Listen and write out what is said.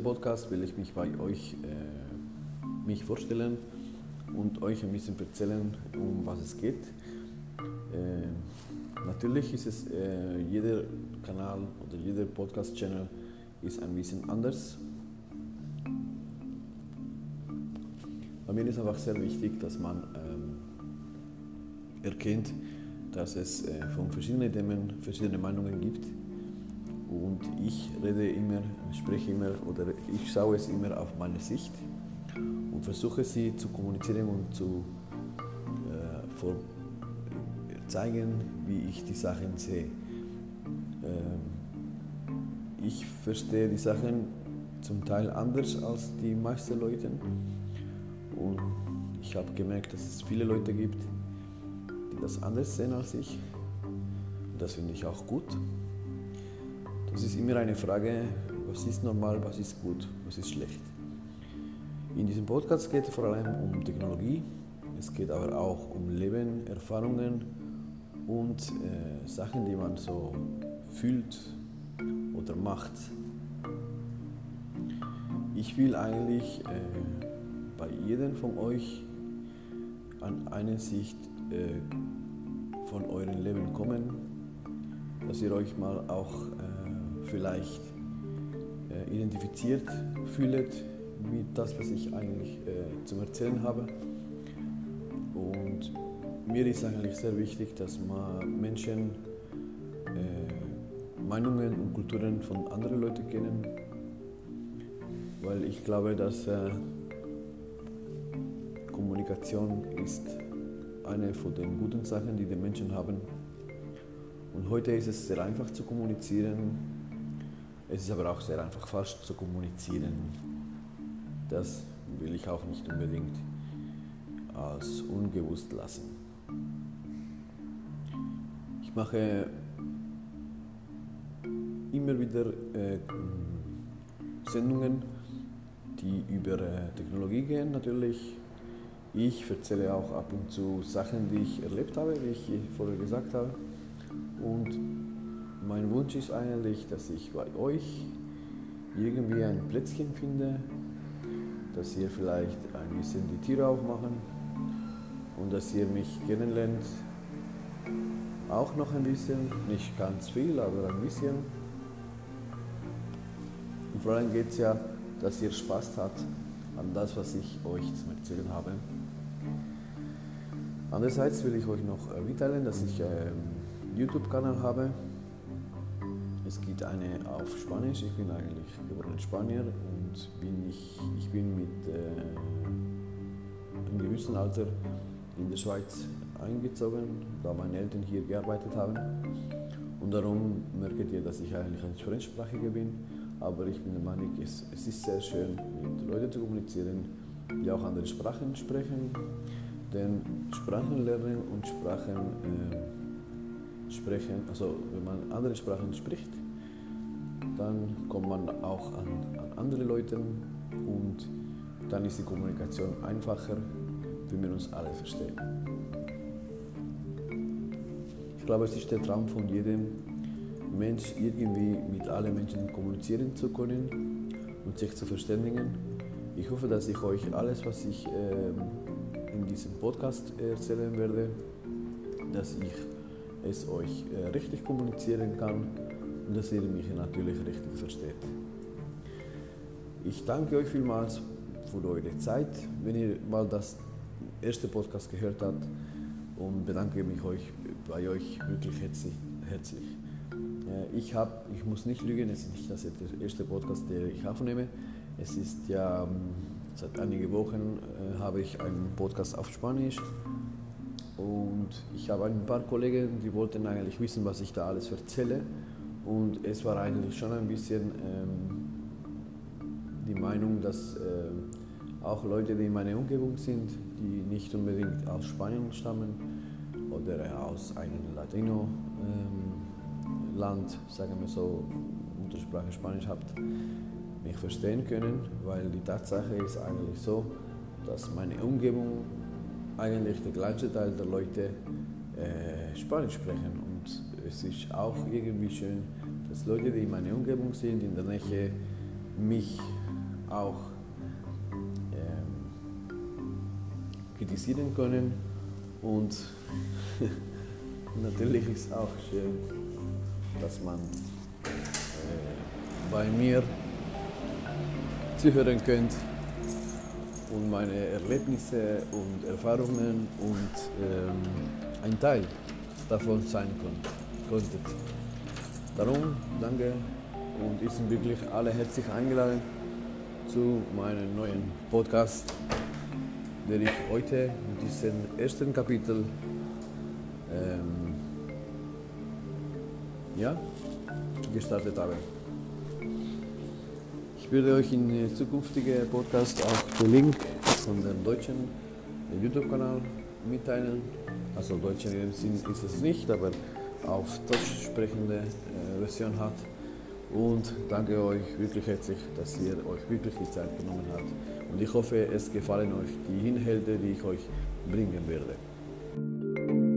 diesem Podcast will ich mich bei euch äh, mich vorstellen und euch ein bisschen erzählen, um was es geht. Äh, natürlich ist es, äh, jeder Kanal oder jeder Podcast-Channel ist ein bisschen anders. Bei mir ist einfach sehr wichtig, dass man ähm, erkennt, dass es äh, von verschiedenen Themen verschiedene Meinungen gibt. Und ich rede immer, spreche immer oder ich schaue es immer auf meine Sicht und versuche sie zu kommunizieren und zu äh, vor, zeigen, wie ich die Sachen sehe. Ähm, ich verstehe die Sachen zum Teil anders als die meisten Leute und ich habe gemerkt, dass es viele Leute gibt, die das anders sehen als ich. Und das finde ich auch gut. Das ist immer eine Frage, was ist normal, was ist gut, was ist schlecht. In diesem Podcast geht es vor allem um Technologie, es geht aber auch um Leben, Erfahrungen und äh, Sachen, die man so fühlt oder macht. Ich will eigentlich äh, bei jedem von euch an eine Sicht äh, von eurem Leben kommen, dass ihr euch mal auch äh, vielleicht äh, identifiziert fühlt mit das, was ich eigentlich äh, zum Erzählen habe. Und mir ist eigentlich sehr wichtig, dass man Menschen äh, Meinungen und Kulturen von anderen Leuten kennen, weil ich glaube, dass äh, Kommunikation ist eine von den guten Sachen, die die Menschen haben. Und heute ist es sehr einfach zu kommunizieren. Es ist aber auch sehr einfach falsch zu kommunizieren. Das will ich auch nicht unbedingt als ungewusst lassen. Ich mache immer wieder äh, Sendungen, die über äh, Technologie gehen natürlich. Ich erzähle auch ab und zu Sachen, die ich erlebt habe, wie ich vorher gesagt habe. Und mein Wunsch ist eigentlich, dass ich bei euch irgendwie ein Plätzchen finde, dass ihr vielleicht ein bisschen die Türe aufmachen und dass ihr mich kennenlernt. Auch noch ein bisschen, nicht ganz viel, aber ein bisschen. Und vor allem geht es ja, dass ihr Spaß habt an das, was ich euch zu erzählen habe. Andererseits will ich euch noch mitteilen, dass ich einen YouTube-Kanal habe. Es gibt eine auf Spanisch. Ich bin eigentlich geborener Spanier und bin ich, ich bin mit äh, einem gewissen Alter in der Schweiz eingezogen, da meine Eltern hier gearbeitet haben. Und darum merkt ihr, dass ich eigentlich ein Fremdsprachiger bin. Aber ich bin der Meinung, es, es ist sehr schön, mit Leuten zu kommunizieren, die auch andere Sprachen sprechen denn Sprachen lernen und Sprachen äh, sprechen, also wenn man andere Sprachen spricht, dann kommt man auch an, an andere Leute und dann ist die Kommunikation einfacher, wenn wir uns alle verstehen. Ich glaube, es ist der Traum von jedem Mensch, irgendwie mit allen Menschen kommunizieren zu können und sich zu verständigen. Ich hoffe, dass ich euch alles, was ich äh, in diesem Podcast erzählen werde, dass ich es euch äh, richtig kommunizieren kann und dass ihr mich natürlich richtig versteht. Ich danke euch vielmals für eure Zeit, wenn ihr mal das erste Podcast gehört habt und bedanke mich euch, bei euch wirklich herzlich. herzlich. Äh, ich, hab, ich muss nicht lügen, es ist nicht das erste Podcast, den ich aufnehme. Es ist ja ähm, Seit einigen Wochen äh, habe ich einen Podcast auf Spanisch und ich habe ein paar Kollegen, die wollten eigentlich wissen, was ich da alles erzähle. Und es war eigentlich schon ein bisschen ähm, die Meinung, dass äh, auch Leute, die in meiner Umgebung sind, die nicht unbedingt aus Spanien stammen oder aus einem Latino-Land, ähm, sagen wir so, Muttersprache Spanisch habt, mich verstehen können, weil die Tatsache ist eigentlich so, dass meine Umgebung eigentlich der kleinste Teil der Leute äh, Spanisch sprechen. Und es ist auch irgendwie schön, dass Leute, die in meiner Umgebung sind, in der Nähe mich auch ähm, kritisieren können. Und natürlich ist es auch schön, dass man äh, bei mir zuhören könnt und meine Erlebnisse und Erfahrungen und ähm, ein Teil davon sein konntet. Darum danke und ihr sind wirklich alle herzlich eingeladen zu meinem neuen Podcast, den ich heute mit diesem ersten Kapitel ähm, ja, gestartet habe. Ich werde euch in zukünftigen Podcasts auch den Link von dem deutschen YouTube-Kanal mitteilen. Also deutsch in dem Sinn ist es nicht, aber auf Deutsch sprechende äh, Version hat. Und danke euch wirklich herzlich, dass ihr euch wirklich die Zeit genommen habt. Und ich hoffe, es gefallen euch die Inhalte, die ich euch bringen werde.